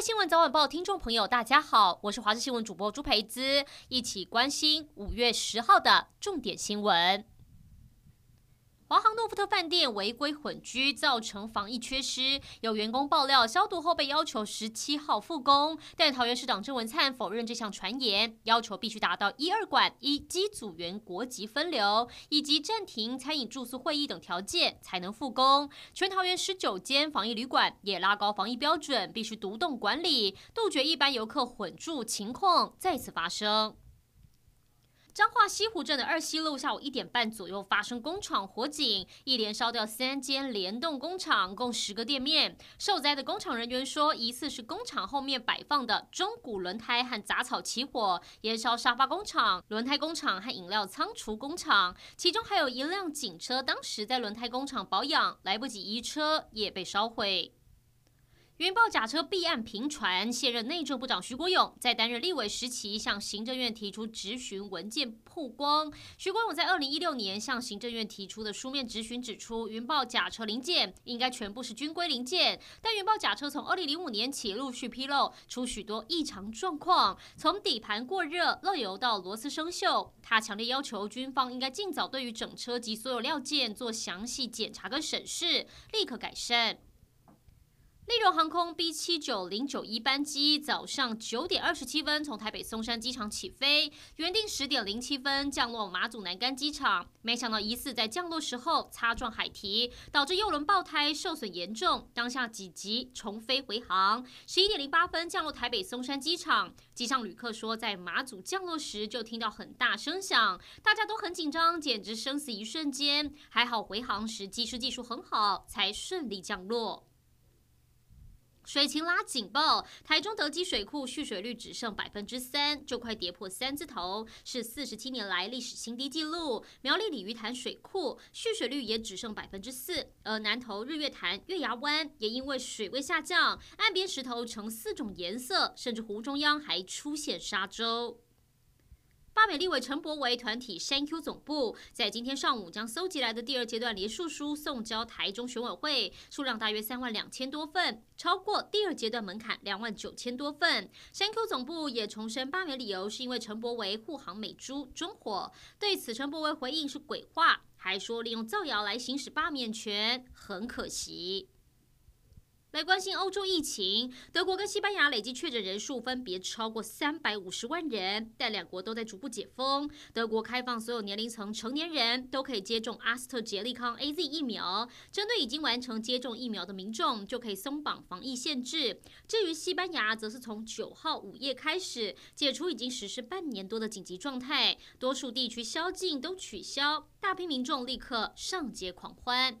新闻早晚报听众朋友，大家好，我是华视新闻主播朱培姿，一起关心五月十号的重点新闻。华航诺富特饭店违规混居，造成防疫缺失。有员工爆料，消毒后被要求十七号复工，但桃园市长郑文灿否认这项传言，要求必须达到一二馆一机组员国籍分流，以及暂停餐饮住宿会议等条件才能复工。全桃园十九间防疫旅馆也拉高防疫标准，必须独栋管理，杜绝一般游客混住情况再次发生。彰化西湖镇的二西路下午一点半左右发生工厂火警，一连烧掉三间联动工厂，共十个店面。受灾的工厂人员说，疑似是工厂后面摆放的中古轮胎和杂草起火，延烧沙发工厂、轮胎工厂和饮料仓储工厂，其中还有一辆警车，当时在轮胎工厂保养，来不及移车，也被烧毁。云豹假车弊案频传，现任内政部长徐国勇在担任立委时期向行政院提出质询文件曝光。徐国勇在二零一六年向行政院提出的书面质询指出，云豹假车零件应该全部是军规零件，但云豹假车从二零零五年起陆续披露出许多异常状况，从底盘过热、漏油到螺丝生锈。他强烈要求军方应该尽早对于整车及所有料件做详细检查跟审视，立刻改善。立荣航空 B 七九零九一班机早上九点二十七分从台北松山机场起飞，原定十点零七分降落马祖南竿机场，没想到疑似在降落时候擦撞海堤，导致右轮爆胎受损严重，当下紧急重飞回航。十一点零八分降落台北松山机场，机上旅客说在马祖降落时就听到很大声响，大家都很紧张，简直生死一瞬间。还好回航时机师技术很好，才顺利降落。水情拉警报，台中德基水库蓄水率只剩百分之三，就快跌破三字头，是四十七年来历史新低纪录。苗栗鲤鱼潭水库蓄水率也只剩百分之四，而南投日月潭月牙湾也因为水位下降，岸边石头呈四种颜色，甚至湖中央还出现沙洲。罢免立委陈柏惟团体删 Q 总部在今天上午将搜集来的第二阶段连署书送交台中选委会，数量大约三万两千多份，超过第二阶段门槛两万九千多份。删 Q 总部也重申罢免理由是因为陈柏惟护航美猪中火。对此，陈柏惟回应是鬼话，还说利用造谣来行使罢免权很可惜。来关心欧洲疫情，德国跟西班牙累计确诊人数分别超过三百五十万人，但两国都在逐步解封。德国开放所有年龄层成年人都可以接种阿斯特捷利康 （AZ） 疫苗，针对已经完成接种疫苗的民众就可以松绑防疫限制。至于西班牙，则是从九号午夜开始解除已经实施半年多的紧急状态，多数地区宵禁都取消，大批民众立刻上街狂欢。